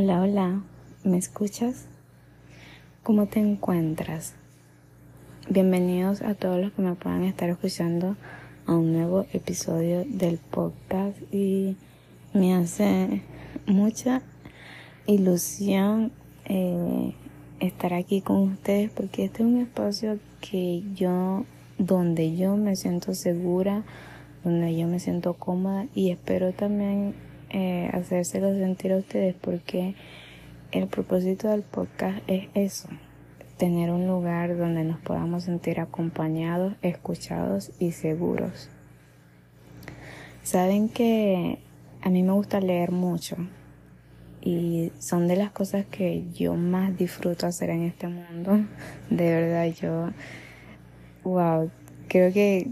Hola, hola, ¿me escuchas? ¿Cómo te encuentras? Bienvenidos a todos los que me puedan estar escuchando a un nuevo episodio del podcast y me hace mucha ilusión eh, estar aquí con ustedes porque este es un espacio que yo, donde yo me siento segura, donde yo me siento cómoda y espero también eh, hacérselo sentir a ustedes porque el propósito del podcast es eso, tener un lugar donde nos podamos sentir acompañados, escuchados y seguros. Saben que a mí me gusta leer mucho y son de las cosas que yo más disfruto hacer en este mundo. De verdad, yo, wow, creo que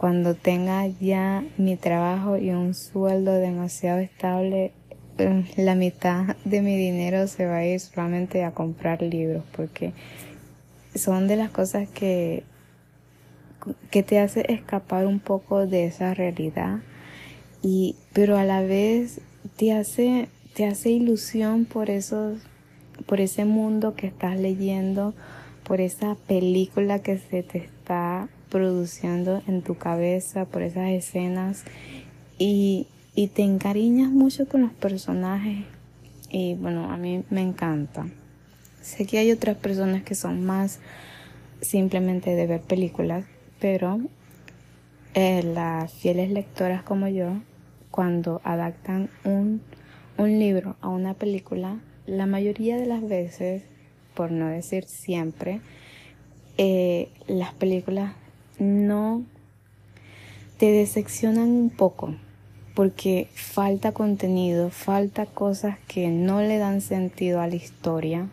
cuando tenga ya mi trabajo y un sueldo demasiado estable, eh, la mitad de mi dinero se va a ir solamente a comprar libros porque son de las cosas que, que te hace escapar un poco de esa realidad. Y pero a la vez te hace te hace ilusión por esos por ese mundo que estás leyendo por esa película que se te está produciendo en tu cabeza por esas escenas y, y te encariñas mucho con los personajes y bueno, a mí me encanta. Sé que hay otras personas que son más simplemente de ver películas, pero eh, las fieles lectoras como yo, cuando adaptan un, un libro a una película, la mayoría de las veces, por no decir siempre, eh, las películas no te decepcionan un poco porque falta contenido, falta cosas que no le dan sentido a la historia.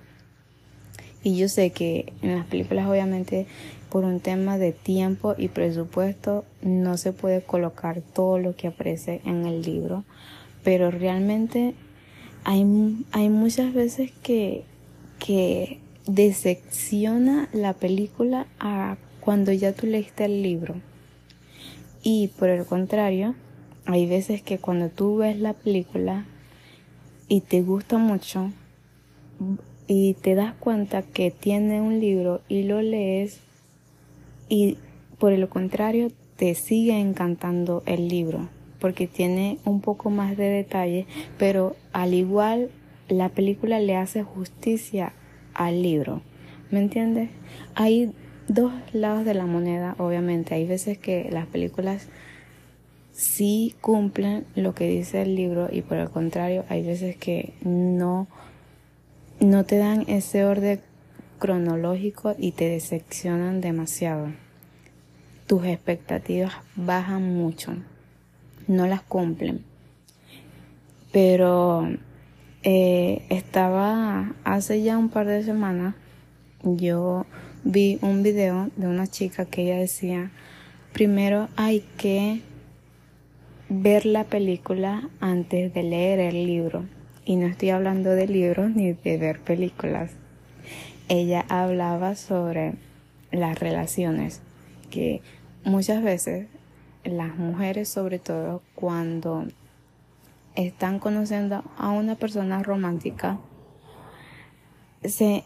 Y yo sé que en las películas obviamente por un tema de tiempo y presupuesto no se puede colocar todo lo que aparece en el libro, pero realmente hay, hay muchas veces que, que decepciona la película a cuando ya tú leíste el libro. Y por el contrario, hay veces que cuando tú ves la película y te gusta mucho y te das cuenta que tiene un libro y lo lees y por el contrario te sigue encantando el libro porque tiene un poco más de detalle, pero al igual la película le hace justicia al libro. ¿Me entiendes? Hay dos lados de la moneda, obviamente. Hay veces que las películas sí cumplen lo que dice el libro y por el contrario hay veces que no, no te dan ese orden cronológico y te decepcionan demasiado. Tus expectativas bajan mucho, no las cumplen. Pero eh, estaba hace ya un par de semanas, yo vi un video de una chica que ella decía, primero hay que ver la película antes de leer el libro. Y no estoy hablando de libros ni de ver películas. Ella hablaba sobre las relaciones, que muchas veces las mujeres, sobre todo cuando están conociendo a una persona romántica, se,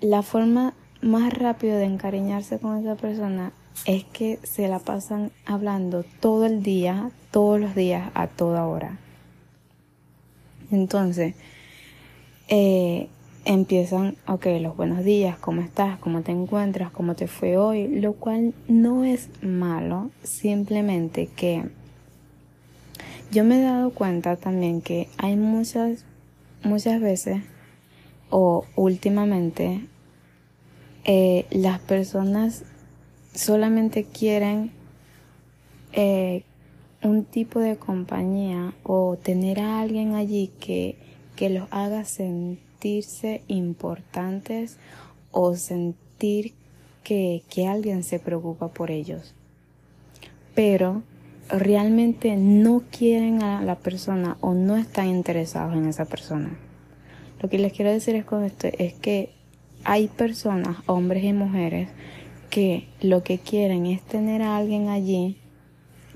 la forma más rápido de encariñarse con esa persona es que se la pasan hablando todo el día, todos los días, a toda hora. Entonces, eh, empiezan, ok, los buenos días, ¿cómo estás? ¿Cómo te encuentras? ¿Cómo te fue hoy? Lo cual no es malo, simplemente que yo me he dado cuenta también que hay muchas, muchas veces o últimamente eh, las personas solamente quieren eh, un tipo de compañía o tener a alguien allí que, que los haga sentirse importantes o sentir que, que alguien se preocupa por ellos. Pero realmente no quieren a la persona o no están interesados en esa persona. Lo que les quiero decir es con esto es que hay personas, hombres y mujeres, que lo que quieren es tener a alguien allí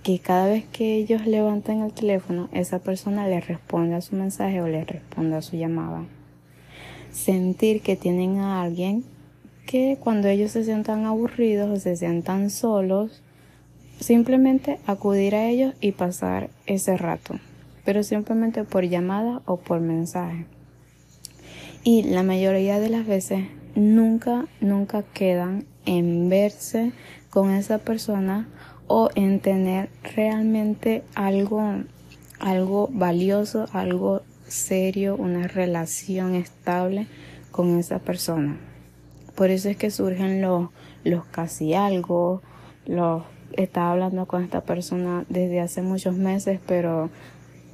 que cada vez que ellos levantan el teléfono, esa persona le responde a su mensaje o le responde a su llamada. Sentir que tienen a alguien que cuando ellos se sientan aburridos o se sientan solos, simplemente acudir a ellos y pasar ese rato, pero simplemente por llamada o por mensaje. Y la mayoría de las veces nunca, nunca quedan en verse con esa persona o en tener realmente algo, algo valioso, algo serio, una relación estable con esa persona. Por eso es que surgen los, los casi algo, los estaba hablando con esta persona desde hace muchos meses, pero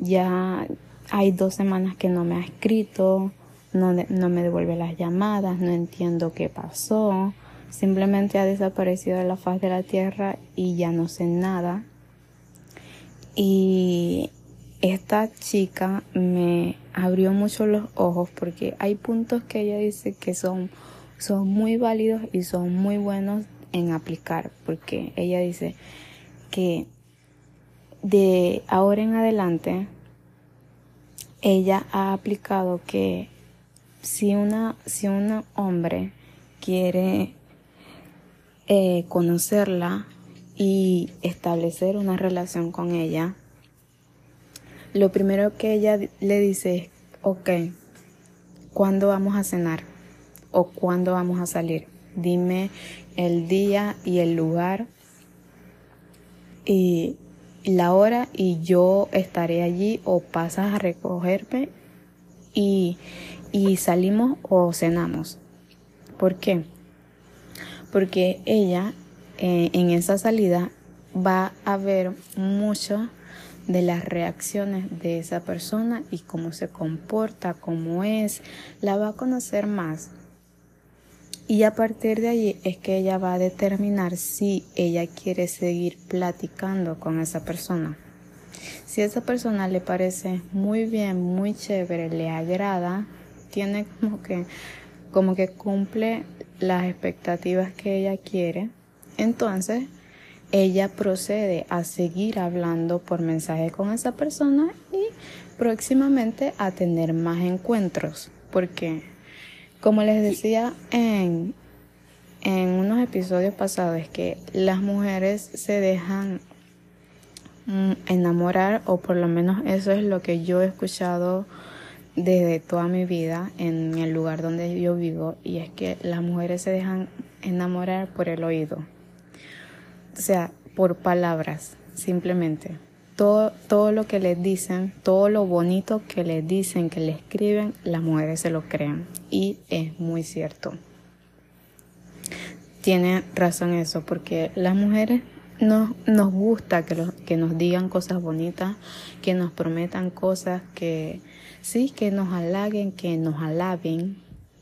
ya hay dos semanas que no me ha escrito, no, no me devuelve las llamadas, no entiendo qué pasó simplemente ha desaparecido de la faz de la tierra y ya no sé nada. Y esta chica me abrió mucho los ojos porque hay puntos que ella dice que son, son muy válidos y son muy buenos en aplicar porque ella dice que de ahora en adelante ella ha aplicado que si una si un hombre quiere eh, conocerla y establecer una relación con ella, lo primero que ella le dice es, ok, ¿cuándo vamos a cenar? ¿O cuándo vamos a salir? Dime el día y el lugar y la hora y yo estaré allí o pasas a recogerme y, y salimos o cenamos. ¿Por qué? porque ella eh, en esa salida va a ver mucho de las reacciones de esa persona y cómo se comporta, cómo es, la va a conocer más. Y a partir de allí es que ella va a determinar si ella quiere seguir platicando con esa persona. Si esa persona le parece muy bien, muy chévere, le agrada, tiene como que como que cumple las expectativas que ella quiere, entonces ella procede a seguir hablando por mensaje con esa persona y próximamente a tener más encuentros. Porque, como les decía en, en unos episodios pasados, que las mujeres se dejan mm, enamorar, o por lo menos eso es lo que yo he escuchado desde toda mi vida en el lugar donde yo vivo y es que las mujeres se dejan enamorar por el oído. O sea, por palabras, simplemente. Todo, todo lo que les dicen, todo lo bonito que les dicen, que le escriben, las mujeres se lo crean. Y es muy cierto. Tiene razón eso, porque las mujeres nos, nos gusta que, que nos digan cosas bonitas, que nos prometan cosas que sí, que nos halaguen, que nos alaben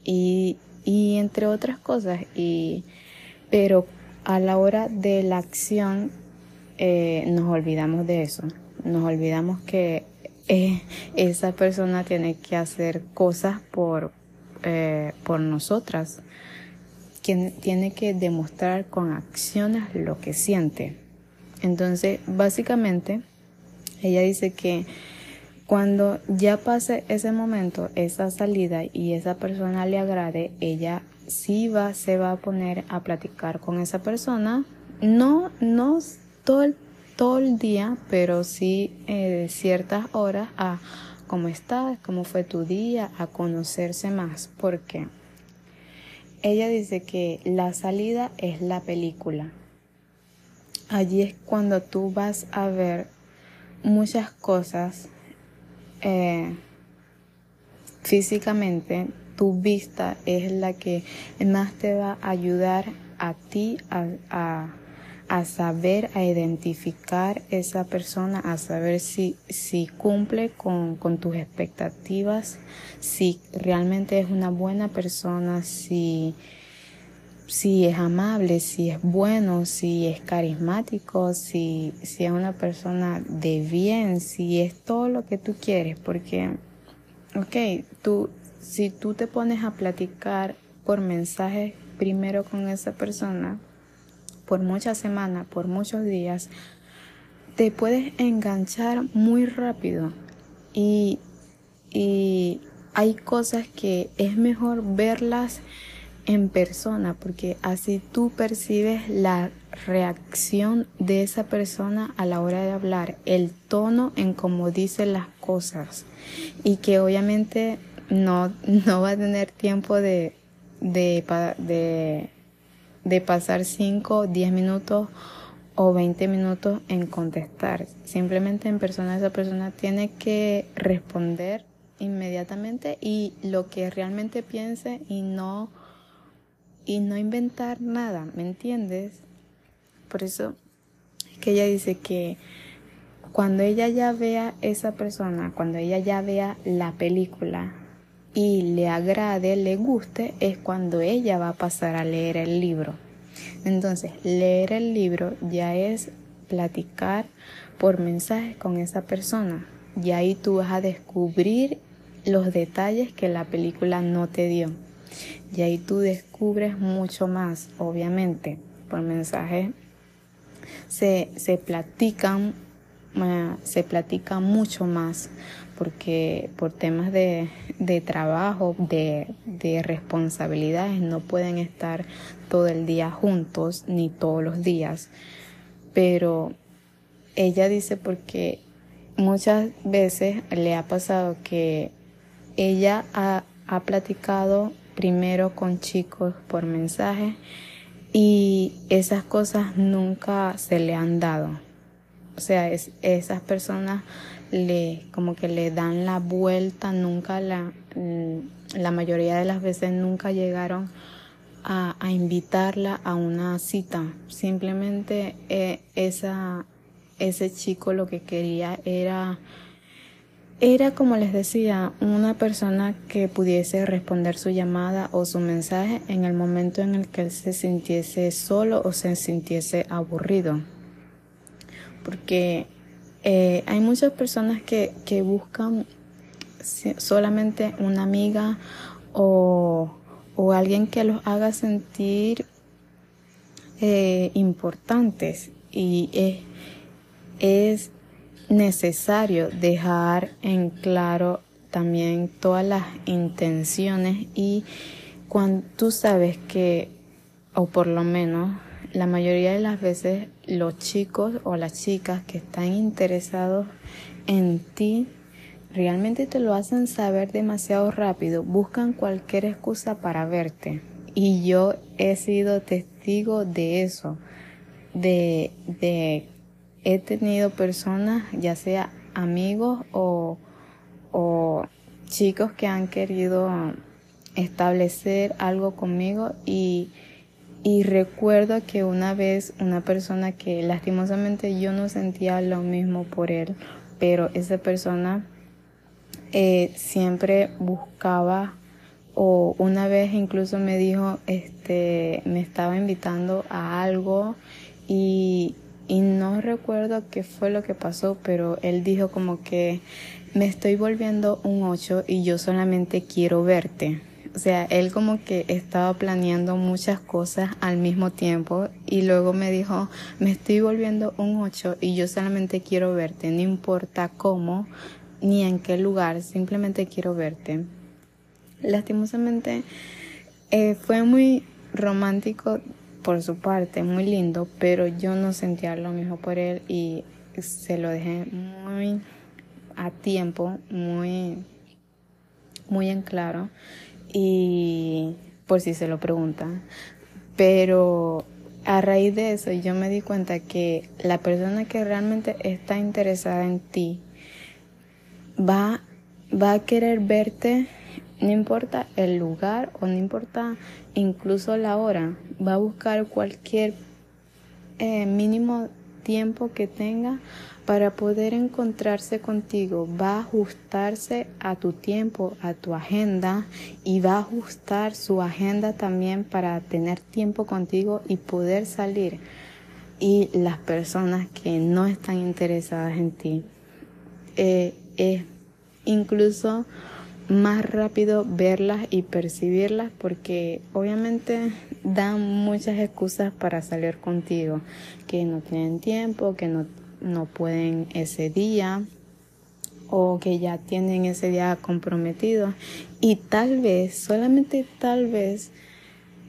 y, y entre otras cosas. Y, pero a la hora de la acción eh, nos olvidamos de eso. Nos olvidamos que eh, esa persona tiene que hacer cosas por, eh, por nosotras. Quien tiene que demostrar con acciones lo que siente. Entonces, básicamente, ella dice que cuando ya pase ese momento, esa salida y esa persona le agrade, ella sí va, se va a poner a platicar con esa persona. No, no todo el, todo el día, pero sí eh, ciertas horas a cómo estás, cómo fue tu día, a conocerse más. porque Ella dice que la salida es la película. Allí es cuando tú vas a ver muchas cosas eh, físicamente, tu vista es la que más te va a ayudar a ti a, saber, a identificar esa persona, a saber si, si cumple con, con, tus expectativas, si realmente es una buena persona, si si es amable, si es bueno, si es carismático, si, si es una persona de bien, si es todo lo que tú quieres, porque, ok, tú, si tú te pones a platicar por mensaje primero con esa persona, por muchas semanas, por muchos días, te puedes enganchar muy rápido. Y, y hay cosas que es mejor verlas en persona porque así tú percibes la reacción de esa persona a la hora de hablar, el tono en cómo dice las cosas y que obviamente no, no va a tener tiempo de, de, de, de pasar 5, 10 minutos o 20 minutos en contestar. Simplemente en persona esa persona tiene que responder inmediatamente y lo que realmente piense y no y no inventar nada, ¿me entiendes? Por eso es que ella dice que cuando ella ya vea esa persona, cuando ella ya vea la película y le agrade, le guste, es cuando ella va a pasar a leer el libro. Entonces, leer el libro ya es platicar por mensajes con esa persona. Y ahí tú vas a descubrir los detalles que la película no te dio. Y ahí tú descubres mucho más, obviamente, por mensajes se, se platican, se platican mucho más, porque por temas de, de trabajo, de, de responsabilidades, no pueden estar todo el día juntos, ni todos los días. Pero ella dice porque muchas veces le ha pasado que ella ha, ha platicado primero con chicos por mensaje y esas cosas nunca se le han dado. O sea, es, esas personas le como que le dan la vuelta, nunca la, mm, la mayoría de las veces nunca llegaron a, invitarla a una cita. Simplemente eh, esa, ese chico lo que quería era era, como les decía, una persona que pudiese responder su llamada o su mensaje en el momento en el que él se sintiese solo o se sintiese aburrido. Porque eh, hay muchas personas que, que buscan solamente una amiga o, o, alguien que los haga sentir eh, importantes y es, es necesario dejar en claro también todas las intenciones y cuando tú sabes que, o por lo menos la mayoría de las veces los chicos o las chicas que están interesados en ti realmente te lo hacen saber demasiado rápido, buscan cualquier excusa para verte. Y yo he sido testigo de eso, de, de he tenido personas, ya sea amigos o, chicos que han querido establecer algo conmigo y, recuerdo que una vez una persona que lastimosamente yo no sentía lo mismo por él, pero esa persona eh, siempre buscaba o una vez incluso me dijo, este, me estaba invitando a algo y, y no recuerdo qué fue lo que pasó, pero él dijo como que me estoy volviendo un 8 y yo solamente quiero verte. O sea, él como que estaba planeando muchas cosas al mismo tiempo y luego me dijo, me estoy volviendo un 8 y yo solamente quiero verte, no importa cómo ni en qué lugar, simplemente quiero verte. Lastimosamente eh, fue muy romántico por su parte, muy lindo, pero yo no sentía lo mismo por él y se lo dejé muy a tiempo, muy, muy en claro y por si se lo preguntan. Pero a raíz de eso yo me di cuenta que la persona que realmente está interesada en ti va, va a querer verte no importa el lugar o no importa incluso la hora, va a buscar cualquier eh, mínimo tiempo que tenga para poder encontrarse contigo. Va a ajustarse a tu tiempo, a tu agenda y va a ajustar su agenda también para tener tiempo contigo y poder salir. Y las personas que no están interesadas en ti, eh, incluso más rápido verlas y percibirlas porque obviamente dan muchas excusas para salir contigo, que no tienen tiempo, que no no pueden ese día o que ya tienen ese día comprometido. Y tal vez, solamente tal vez,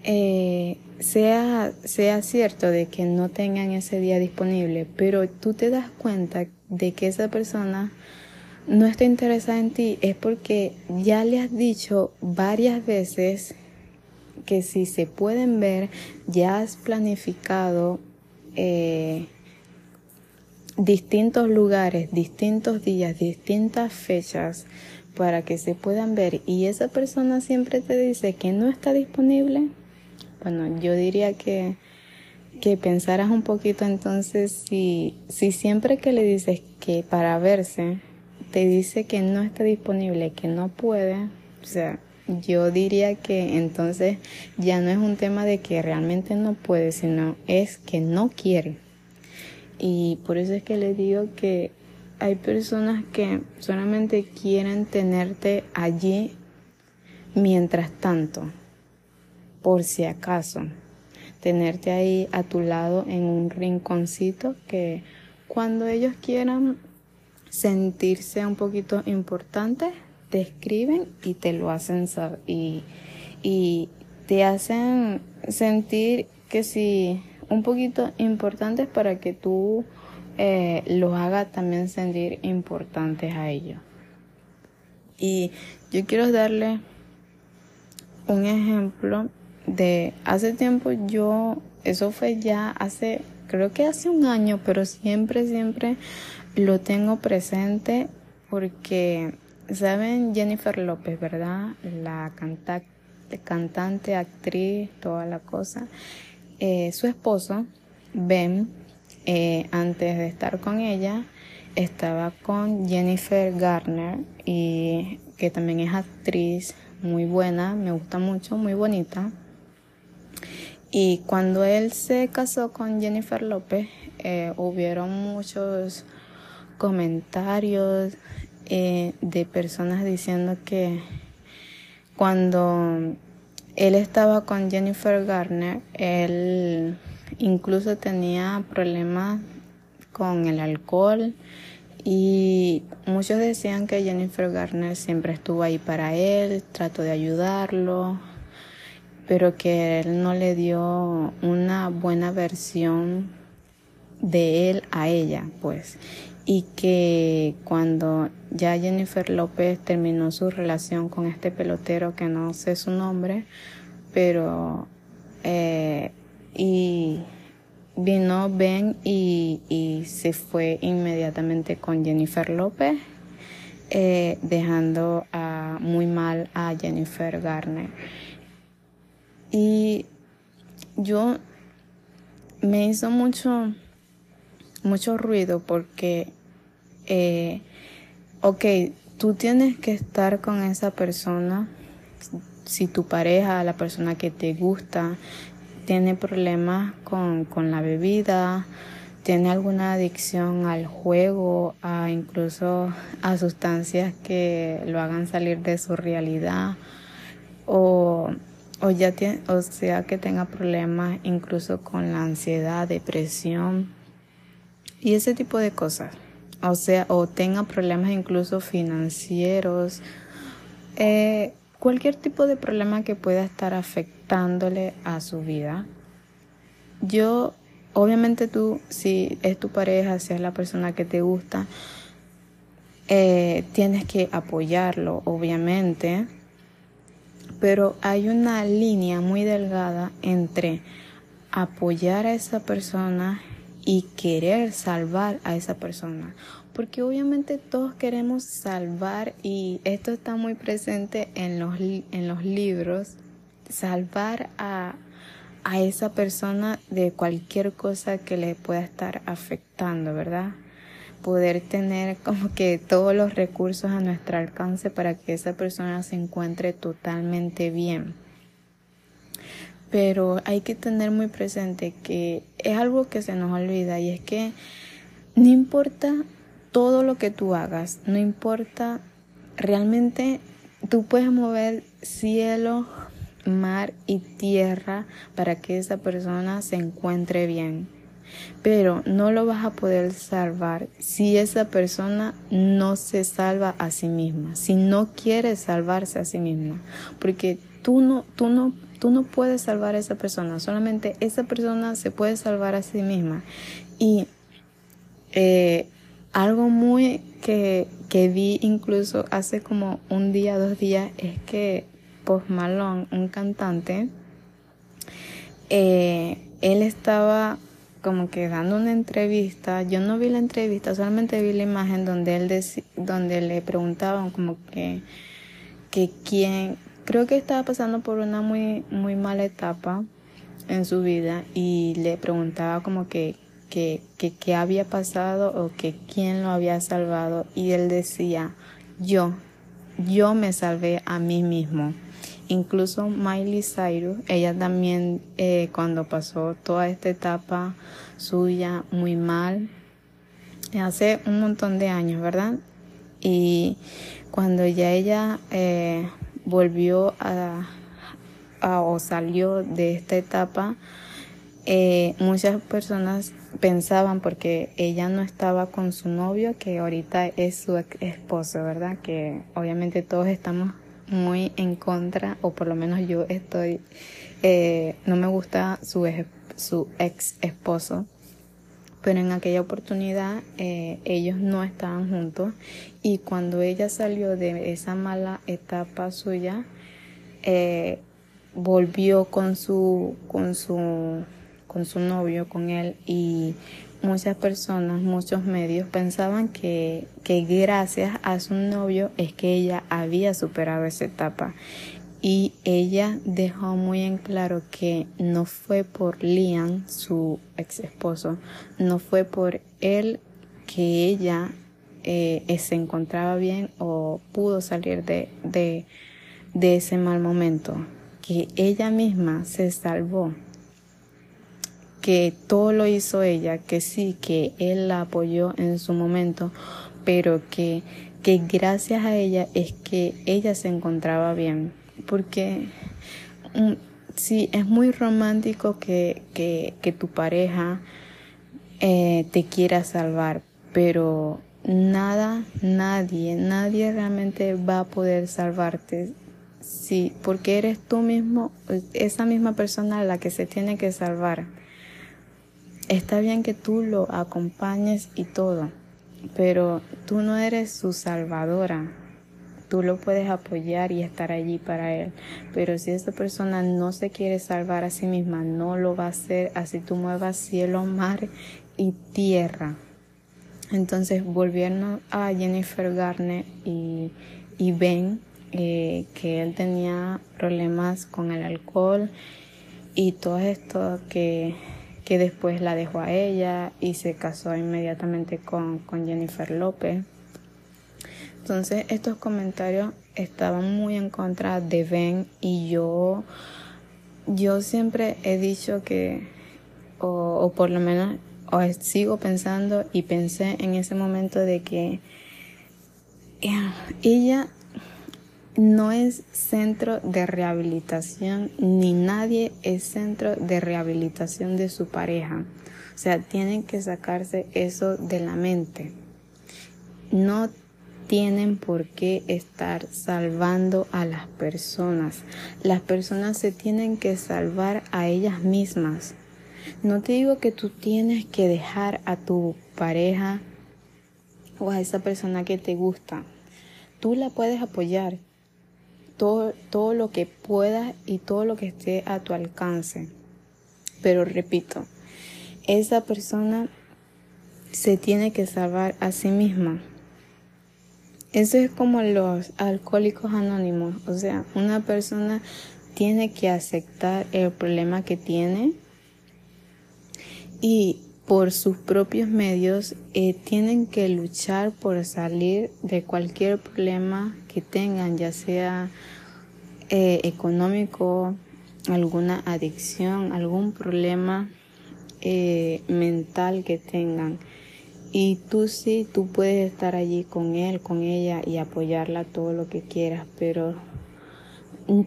eh, sea, sea cierto de que no tengan ese día disponible, pero tú te das cuenta de que esa persona no está interesada en ti, es porque ya le has dicho varias veces que si se pueden ver, ya has planificado eh, distintos lugares, distintos días, distintas fechas para que se puedan ver. Y esa persona siempre te dice que no está disponible, bueno, yo diría que, que pensaras un poquito entonces si, si siempre que le dices que para verse te dice que no está disponible, que no puede, o sea, yo diría que entonces ya no es un tema de que realmente no puede, sino es que no quiere. Y por eso es que le digo que hay personas que solamente quieren tenerte allí mientras tanto, por si acaso. Tenerte ahí a tu lado en un rinconcito que cuando ellos quieran sentirse un poquito importantes, te escriben y te lo hacen saber y, y te hacen sentir que si un poquito importantes para que tú eh, los hagas también sentir importantes a ellos. Y yo quiero darle un ejemplo de hace tiempo yo, eso fue ya hace, creo que hace un año, pero siempre, siempre lo tengo presente porque, ¿saben? Jennifer López, ¿verdad? La cantante, actriz, toda la cosa. Eh, su esposo, Ben, eh, antes de estar con ella, estaba con Jennifer Garner, y que también es actriz muy buena, me gusta mucho, muy bonita. Y cuando él se casó con Jennifer López, eh, hubieron muchos comentarios de personas diciendo que cuando él estaba con Jennifer Garner, él incluso tenía problemas con el alcohol y muchos decían que Jennifer Garner siempre estuvo ahí para él, trató de ayudarlo, pero que él no le dio una buena versión de él a ella, pues. Y que cuando ya Jennifer López terminó su relación con este pelotero que no sé su nombre, pero eh, y vino Ben y, y, se fue inmediatamente con Jennifer López, eh, dejando a, muy mal a Jennifer Garner. Y yo me hizo mucho, mucho ruido porque eh, ok, tú tienes que estar con esa persona, si tu pareja, la persona que te gusta, tiene problemas con, con la bebida, tiene alguna adicción al juego, a incluso a sustancias que lo hagan salir de su realidad, o, o ya o sea que tenga problemas incluso con la ansiedad, depresión y ese tipo de cosas o sea, o tenga problemas incluso financieros, eh, cualquier tipo de problema que pueda estar afectándole a su vida. Yo, obviamente tú, si es tu pareja, si es la persona que te gusta, eh, tienes que apoyarlo, obviamente, pero hay una línea muy delgada entre apoyar a esa persona y querer salvar a esa persona. Porque obviamente todos queremos salvar y esto está muy presente en los, en los libros, salvar a, a esa persona de cualquier cosa que le pueda estar afectando, ¿verdad? Poder tener como que todos los recursos a nuestro alcance para que esa persona se encuentre totalmente bien pero hay que tener muy presente que es algo que se nos olvida y es que no importa todo lo que tú hagas, no importa realmente tú puedes mover cielo, mar y tierra para que esa persona se encuentre bien. pero no lo vas a poder salvar si esa persona no se salva a sí misma, si no quiere salvarse a sí misma, porque tú no, tú no, tú no puedes salvar a esa persona, solamente esa persona se puede salvar a sí misma. Y eh, algo muy que, que vi incluso hace como un día, dos días, es que Post Malone, un cantante, eh, él estaba como que dando una entrevista, yo no vi la entrevista, solamente vi la imagen donde él donde le preguntaban como que que quién creo que estaba pasando por una muy muy mala etapa en su vida y le preguntaba como que que qué había pasado o que quién lo había salvado y él decía yo yo me salvé a mí mismo Incluso Miley Cyrus, ella también eh, cuando pasó toda esta etapa suya muy mal, hace un montón de años, ¿verdad? Y cuando ya ella eh, volvió a, o salió de esta etapa, eh, muchas personas pensaban porque ella no estaba con su novio, que ahorita es su esposo, ¿verdad? Que obviamente todos estamos muy en contra, o por lo menos yo estoy, eh, no me gusta su ex esposo, pero en aquella oportunidad eh, ellos no estaban juntos y cuando ella salió de esa mala etapa suya, eh, volvió con su, con su, con su novio, con él y muchas personas, muchos medios pensaban que, que gracias a su novio es que ella había superado esa etapa. Y ella dejó muy en claro que no fue por Liam, su ex esposo, no fue por él que ella eh, se encontraba bien o pudo salir de, de, de ese mal momento, que ella misma se salvó que todo lo hizo ella, que sí, que él la apoyó en su momento, pero que, que gracias a ella es que ella se encontraba bien. Porque mm, sí, es muy romántico que, que, tu pareja eh, te quiera salvar, pero nada, nadie, nadie realmente va a poder salvarte. Sí, porque eres tú mismo, esa misma persona la que se tiene que salvar. Está bien que tú lo acompañes y todo, pero tú no eres su salvadora. Tú lo puedes apoyar y estar allí para él. Pero si esa persona no se quiere salvar a sí misma, no lo va a hacer así tú muevas cielo, mar y tierra. Entonces, volviendo a Jennifer Garner y, y Ben, eh, que él tenía problemas con el alcohol y todo esto que que después la dejó a ella y se casó inmediatamente con, Jennifer López. Entonces estos comentarios estaban muy en contra de Ben y yo, yo siempre he dicho que, o, por lo menos o sigo pensando y pensé en ese momento de que eh, ella no es centro de rehabilitación ni nadie es centro de rehabilitación de su pareja. O sea, tienen que sacarse eso de la mente. No tienen por qué estar salvando a las personas. Las personas se tienen que salvar a ellas mismas. No te digo que tú tienes que dejar a tu pareja o a esa persona que te gusta. Tú la puedes apoyar, todo, todo lo que puedas y todo lo que esté a tu alcance. Pero repito, esa persona se tiene que salvar a sí misma. Eso es como los alcohólicos anónimos. O sea, una persona tiene que aceptar el problema que tiene y por sus propios medios eh, tienen que luchar por salir de cualquier problema que tengan, ya sea eh, económico, alguna adicción, algún problema eh, mental que tengan. Y tú sí, tú puedes estar allí con él, con ella y apoyarla todo lo que quieras, pero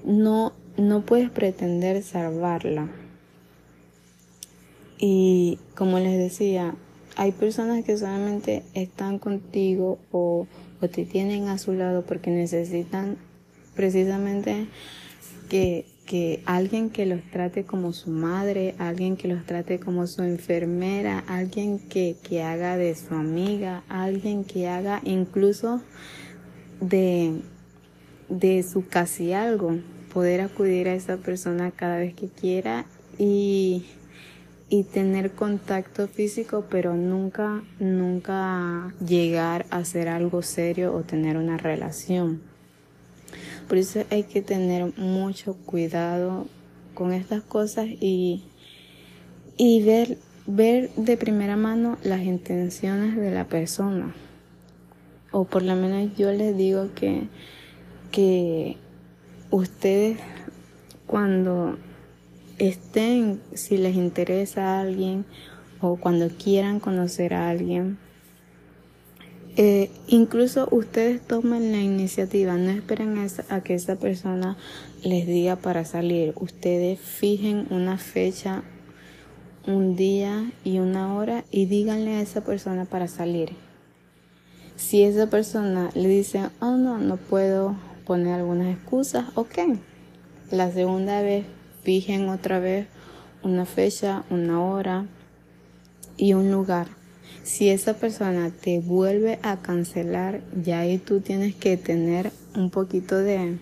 no, no puedes pretender salvarla. Y como les decía, hay personas que solamente están contigo o, o te tienen a su lado porque necesitan precisamente que, que alguien que los trate como su madre, alguien que los trate como su enfermera, alguien que, que haga de su amiga, alguien que haga incluso de, de su casi algo, poder acudir a esa persona cada vez que quiera y, y tener contacto físico, pero nunca, nunca llegar a hacer algo serio o tener una relación. Por eso hay que tener mucho cuidado con estas cosas y, y ver, ver de primera mano las intenciones de la persona. O por lo menos yo les digo que, que ustedes cuando estén, si les interesa a alguien o cuando quieran conocer a alguien, eh, incluso ustedes tomen la iniciativa, no esperen a, que esa persona les diga para salir. Ustedes fijen una fecha, un día y una hora y díganle a esa persona para salir. Si esa persona le dice, oh no, no puedo poner algunas excusas, ok. La segunda vez, fijen otra vez una fecha, una hora y un lugar si esa persona te vuelve a cancelar, ya ahí tú tienes que tener un poquito de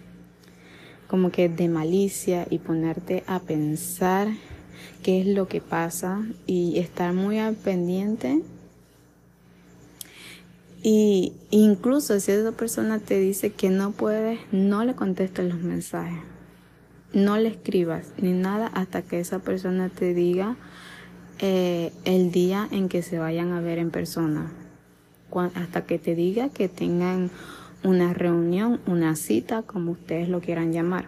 como que de malicia y ponerte a pensar qué es lo que pasa y estar muy al pendiente. Y incluso si esa persona te dice que no puedes, no le contestes los mensajes. No le escribas ni nada hasta que esa persona te diga eh, el día en que se vayan a ver en persona, hasta que te diga que tengan una reunión, una cita, como ustedes lo quieran llamar.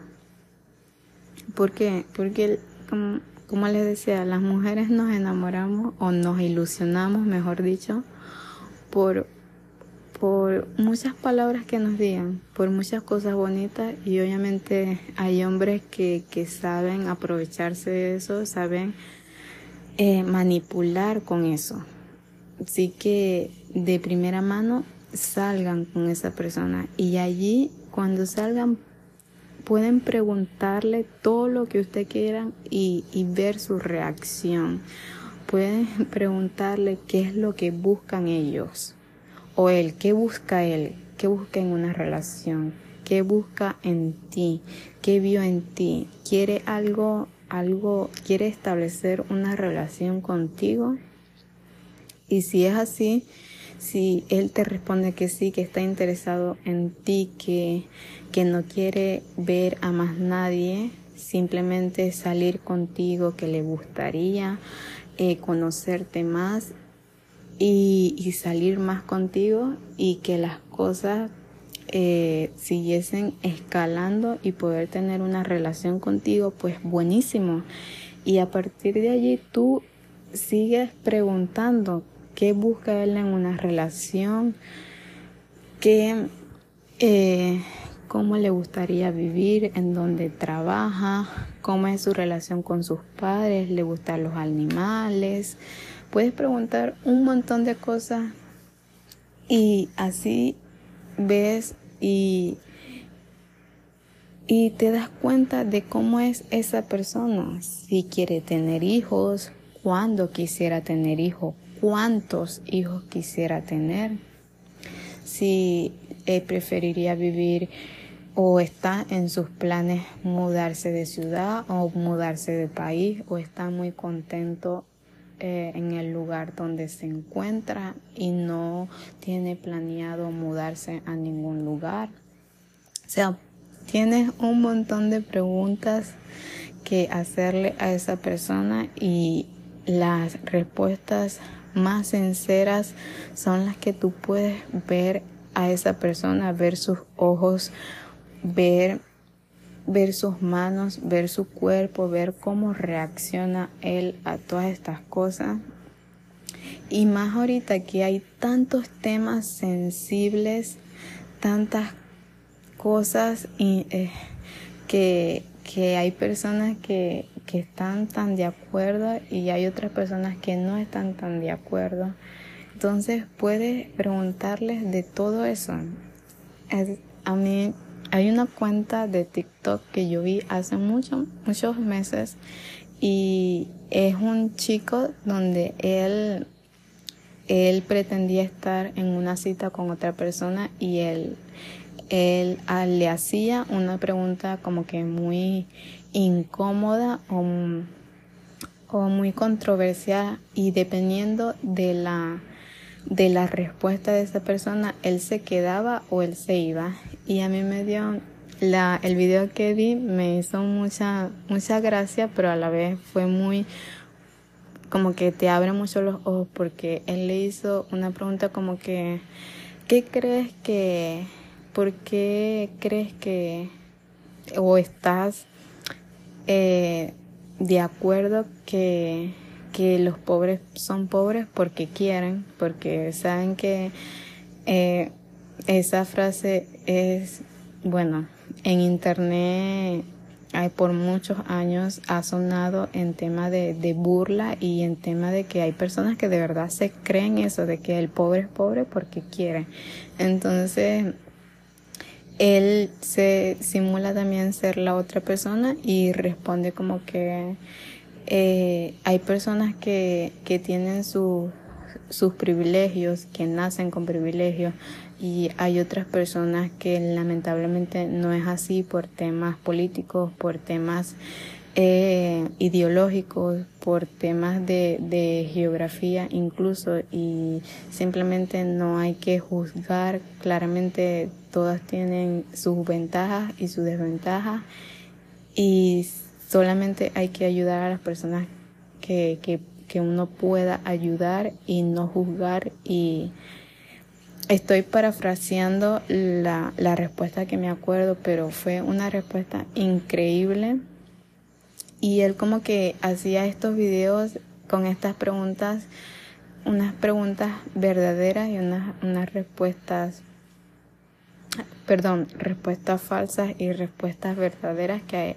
¿Por qué? Porque, como, como les decía, las mujeres nos enamoramos o nos ilusionamos, mejor dicho, por, por muchas palabras que nos digan, por muchas cosas bonitas y obviamente hay hombres que, que saben aprovecharse de eso, saben eh, manipular con eso. Así que de primera mano salgan con esa persona y allí cuando salgan pueden preguntarle todo lo que usted quieran y, y ver su reacción. Pueden preguntarle qué es lo que buscan ellos o él, qué busca él, qué busca en una relación, qué busca en ti, qué vio en ti, quiere algo algo, quiere establecer una relación contigo. Y si es así, si él te responde que sí, que está interesado en ti, que, que no quiere ver a más nadie, simplemente salir contigo, que le gustaría eh, conocerte más y, y salir más contigo y que las cosas eh, siguiesen escalando y poder tener una relación contigo, pues buenísimo. Y a partir de allí tú sigues preguntando qué busca él en una relación, qué, eh, cómo le gustaría vivir, en dónde trabaja, cómo es su relación con sus padres, le gustan los animales. Puedes preguntar un montón de cosas y así ves y, y te das cuenta de cómo es esa persona, si quiere tener hijos, cuándo quisiera tener hijos, cuántos hijos quisiera tener, si preferiría vivir o está en sus planes mudarse de ciudad o mudarse de país o está muy contento eh, en el lugar donde se encuentra y no tiene planeado mudarse a ningún lugar. O sea, tienes un montón de preguntas que hacerle a esa persona y las respuestas más sinceras son las que tú puedes ver a esa persona, ver sus ojos, ver ver sus manos, ver su cuerpo, ver cómo reacciona él a todas estas cosas. Y más ahorita que hay tantos temas sensibles, tantas cosas eh, que, que, hay personas que, que están tan de acuerdo y hay otras personas que no están tan de acuerdo. Entonces puedes preguntarles de todo eso. a mí hay una cuenta de TikTok que yo vi hace muchos, muchos meses y es un chico donde él, él pretendía estar en una cita con otra persona y él, él ah, le hacía una pregunta como que muy incómoda o, o muy controversial y dependiendo de la de la respuesta de esa persona, él se quedaba o él se iba. Y a mí me dio la, el video que vi me hizo mucha, mucha gracia, pero a la vez fue muy, como que te abre mucho los ojos porque él le hizo una pregunta como que, ¿qué crees que, por qué crees que, o estás eh, de acuerdo que, que los pobres son pobres porque quieren, porque saben que eh, esa frase es, bueno, en internet hay por muchos años ha sonado en tema de, de, burla y en tema de que hay personas que de verdad se creen eso, de que el pobre es pobre porque quiere. Entonces, él se simula también ser la otra persona y responde como que eh, hay personas que, que tienen sus privilegios, que nacen con privilegios, y hay otras personas que lamentablemente no es así por temas políticos, por temas eh, ideológicos, por temas de, de geografía incluso, y simplemente no hay que juzgar, claramente todas tienen sus ventajas y sus desventajas, y Solamente hay que ayudar a las personas que, que, que uno pueda ayudar y no juzgar y estoy parafraseando la, la, respuesta que me acuerdo, pero fue una respuesta increíble. Y él como que hacía estos videos con estas preguntas, unas preguntas verdaderas y unas, unas respuestas, perdón, respuestas falsas y respuestas verdaderas que,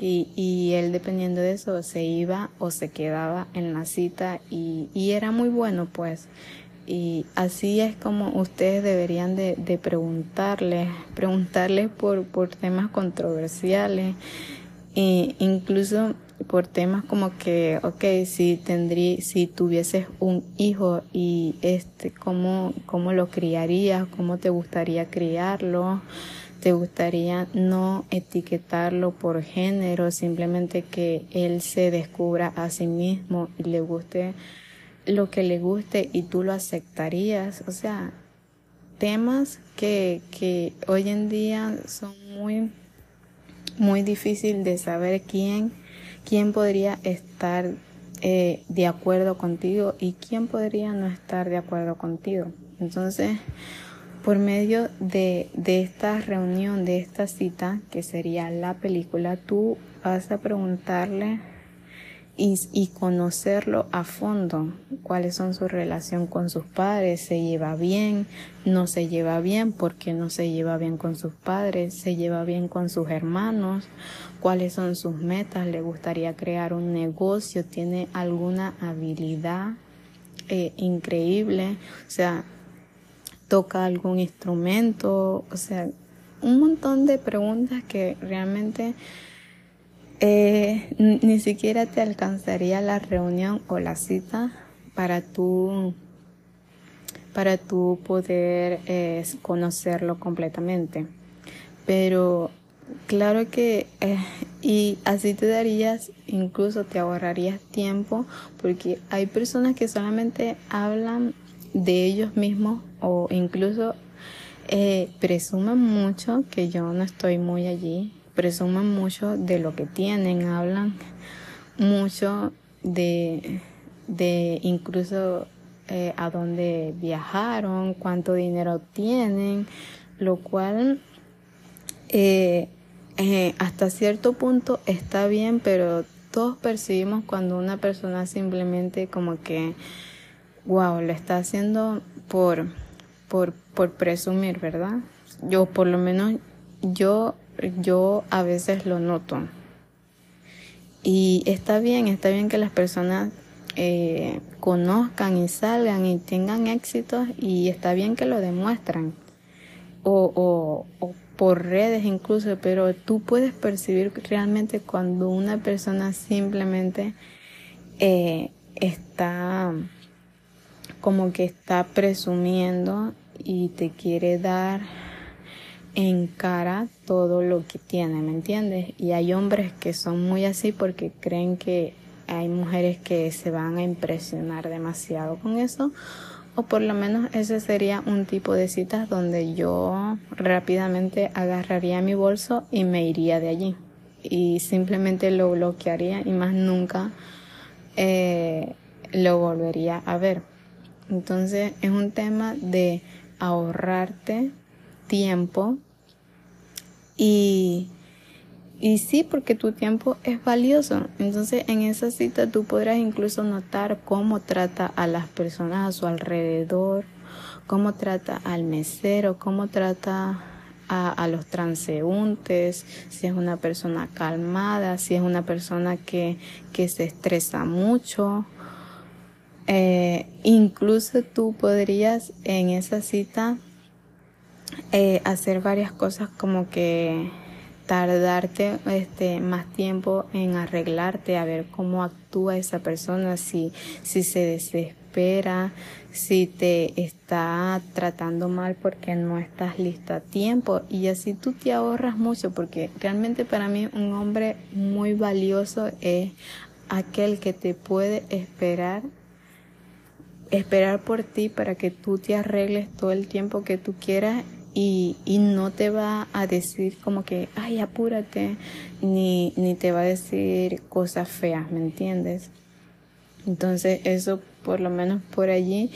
y, él dependiendo de eso se iba o se quedaba en la cita y, y era muy bueno pues y así es como ustedes deberían de, de preguntarles, preguntarles por, por temas controversiales e incluso por temas como que, ok, si tendrí, si tuvieses un hijo y este, ¿cómo, cómo lo criarías? ¿Cómo te gustaría criarlo? ¿Te gustaría no etiquetarlo por género, simplemente que él se descubra a sí mismo y le guste lo que le guste y tú lo aceptarías? O sea, temas que, que hoy en día son muy, muy difícil de saber quién, quién podría estar eh, de acuerdo contigo y quién podría no estar de acuerdo contigo. Entonces, por medio de, de esta reunión, de esta cita, que sería la película, tú vas a preguntarle y, conocerlo a fondo, cuáles son su relación con sus padres, se lleva bien, no se lleva bien, porque no se lleva bien con sus padres, se lleva bien con sus hermanos, cuáles son sus metas, le gustaría crear un negocio, tiene alguna habilidad eh, increíble, o sea, toca algún instrumento, o sea, un montón de preguntas que realmente eh, ni siquiera te alcanzaría la reunión o la cita para tú para tú poder eh, conocerlo completamente. Pero claro que eh, y así te darías, incluso te ahorrarías tiempo, porque hay personas que solamente hablan de ellos mismos o incluso eh, presumen mucho que yo no estoy muy allí, presumen mucho de lo que tienen, hablan mucho de, de incluso eh, a dónde viajaron, cuánto dinero tienen, lo cual eh, eh, hasta cierto punto está bien, pero todos percibimos cuando una persona simplemente como que wow, lo está haciendo por, por, por presumir, ¿verdad? Yo, por lo menos, yo, yo a veces lo noto. Y está bien, está bien que las personas eh, conozcan y salgan y tengan éxitos y está bien que lo demuestran. O, o, por redes incluso, pero tú puedes percibir realmente cuando una persona simplemente eh, está como que está presumiendo y te quiere dar en cara todo lo que tiene, ¿me entiendes? Y hay hombres que son muy así porque creen que hay mujeres que se van a impresionar demasiado con eso o por lo menos ese sería un tipo de citas donde yo rápidamente agarraría mi bolso y me iría de allí y simplemente lo bloquearía y más nunca eh, lo volvería a ver. Entonces es un tema de ahorrarte tiempo y, y sí, porque tu tiempo es valioso. Entonces en esa cita tú podrás incluso notar cómo trata a las personas a su alrededor, cómo trata al mesero, cómo trata a, a, los transeúntes, si es una persona calmada, si es una persona que, que se estresa mucho. Eh, incluso tú podrías en esa cita eh, hacer varias cosas como que tardarte este más tiempo en arreglarte a ver cómo actúa esa persona si si se desespera si te está tratando mal porque no estás lista a tiempo. Y así tú te ahorras mucho porque realmente para mí un hombre muy valioso es aquel que te puede esperar esperar por ti para que tú te arregles todo el tiempo que tú quieras y, y no te va a decir como que, ay, apúrate, ni, ni te va a decir cosas feas, ¿me entiendes? Entonces eso por lo menos por allí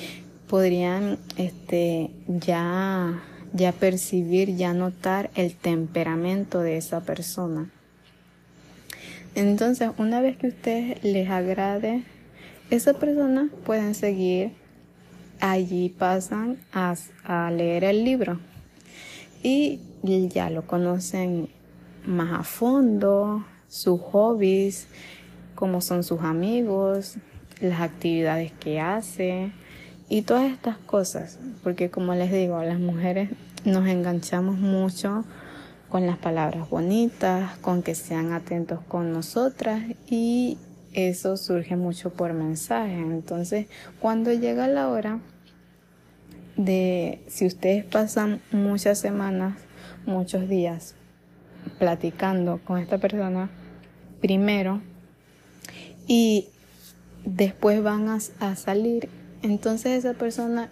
podrían este, ya, ya percibir, ya notar el temperamento de esa persona. Entonces, una vez que a ustedes les agrade esa persona, pueden seguir. Allí pasan a, a leer el libro y ya lo conocen más a fondo, sus hobbies, cómo son sus amigos, las actividades que hace y todas estas cosas, porque como les digo, las mujeres nos enganchamos mucho con las palabras bonitas, con que sean atentos con nosotras y eso surge mucho por mensaje. Entonces, cuando llega la hora de si ustedes pasan muchas semanas, muchos días platicando con esta persona, primero, y después van a, a salir, entonces esa persona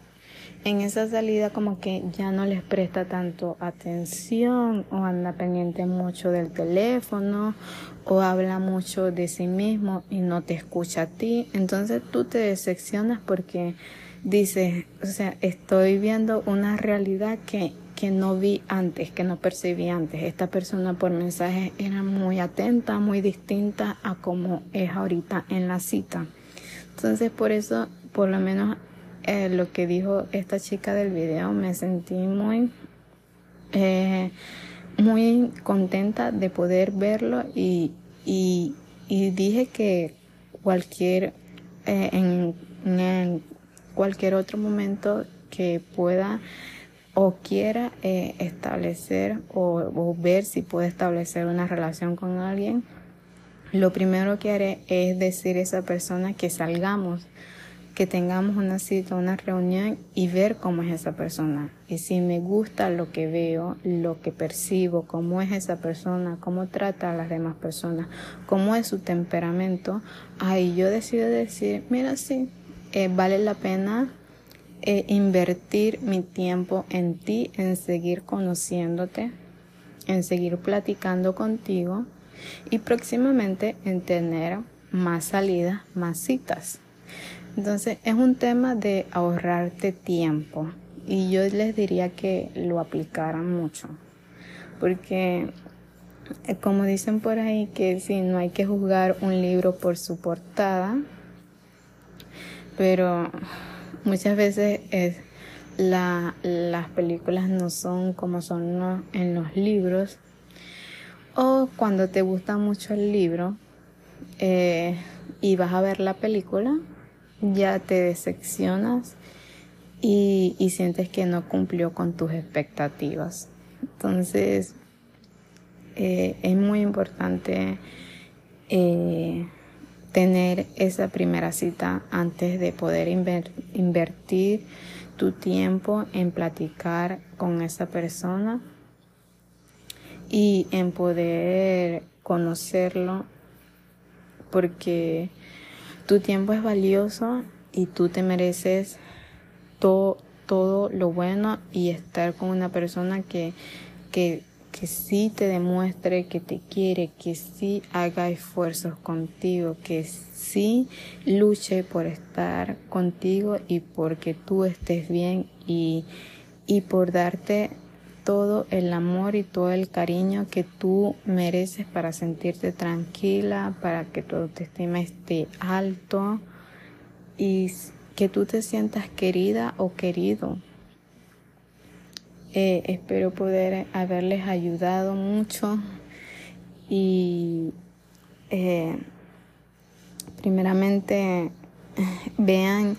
en esa salida como que ya no les presta tanto atención o anda pendiente mucho del teléfono o habla mucho de sí mismo y no te escucha a ti. Entonces tú te decepcionas porque dices, o sea, estoy viendo una realidad que, que no vi antes, que no percibí antes. Esta persona por mensaje era muy atenta, muy distinta a como es ahorita en la cita. Entonces por eso, por lo menos eh, lo que dijo esta chica del video, me sentí muy, eh, muy contenta de poder verlo y, y, dije que cualquier, eh, en, en, cualquier otro momento que pueda o quiera eh, establecer o, o ver si puede establecer una relación con alguien, lo primero que haré es decir a esa persona que salgamos que tengamos una cita, una reunión y ver cómo es esa persona. Y si me gusta lo que veo, lo que percibo, cómo es esa persona, cómo trata a las demás personas, cómo es su temperamento, ahí yo decido decir, mira, sí, eh, vale la pena eh, invertir mi tiempo en ti, en seguir conociéndote, en seguir platicando contigo y próximamente en tener más salidas, más citas. Entonces es un tema de ahorrarte tiempo. Y yo les diría que lo aplicaran mucho. Porque eh, como dicen por ahí que si no hay que juzgar un libro por su portada pero muchas veces es la, las películas no son como son en los libros. O cuando te gusta mucho el libro eh, y vas a ver la película, ya te decepcionas y, y sientes que no cumplió con tus expectativas. Entonces, eh, es muy importante eh, tener esa primera cita antes de poder invertir tu tiempo en platicar con esa persona y en poder conocerlo porque tu tiempo es valioso y tú te mereces todo, todo lo bueno y estar con una persona que, que que sí te demuestre que te quiere, que sí haga esfuerzos contigo, que sí luche por estar contigo y porque tú estés bien y, y por darte todo el amor y todo el cariño que tú mereces para sentirte tranquila, para que tu autoestima esté alto y que tú te sientas querida o querido. Eh, espero poder haberles ayudado mucho y eh, primeramente vean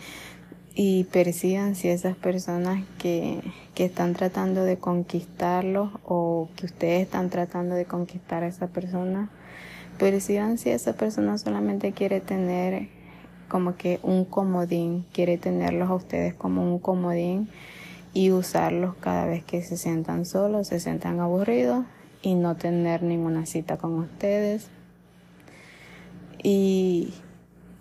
y perciban si esas personas que, que están tratando de conquistarlos o que ustedes están tratando de conquistar a esa persona, perciban si esa persona solamente quiere tener como que un comodín, quiere tenerlos a ustedes como un comodín y usarlos cada vez que se sientan solos, se sientan aburridos y no tener ninguna cita con ustedes. Y,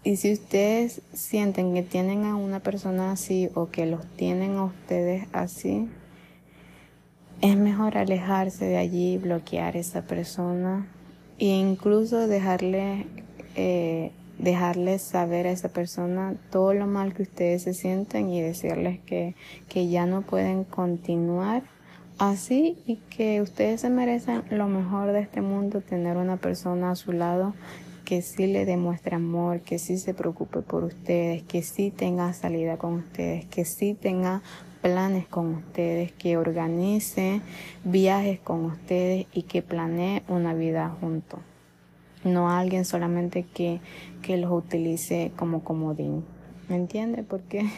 y si ustedes sienten que tienen a una persona así o que los tienen a ustedes así, es mejor alejarse de allí, bloquear a esa persona. E incluso dejarle eh, dejarles saber a esa persona todo lo mal que ustedes se sienten y decirles que, que ya no pueden continuar así y que ustedes se merecen lo mejor de este mundo, tener una persona a su lado que sí le demuestre amor, que sí se preocupe por ustedes, que sí tenga salida con ustedes, que sí tenga planes con ustedes, que organice viajes con ustedes y que planee una vida juntos no a alguien solamente que, que los utilice como comodín. ¿Me entiende? Porque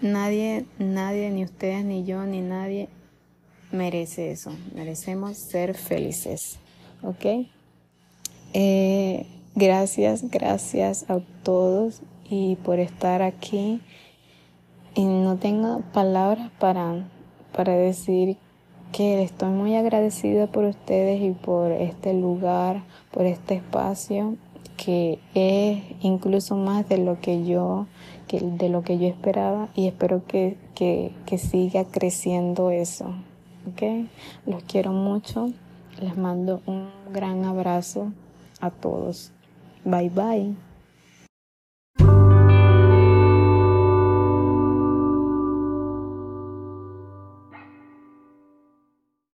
nadie, nadie, ni ustedes, ni yo, ni nadie merece eso. Merecemos ser felices. ¿Ok? Eh, gracias, gracias a todos y por estar aquí. Y no tengo palabras para, para decir que estoy muy agradecida por ustedes y por este lugar, por este espacio que es incluso más de lo que yo que de lo que yo esperaba y espero que, que, que siga creciendo eso. ¿ok? Los quiero mucho. Les mando un gran abrazo a todos. Bye bye.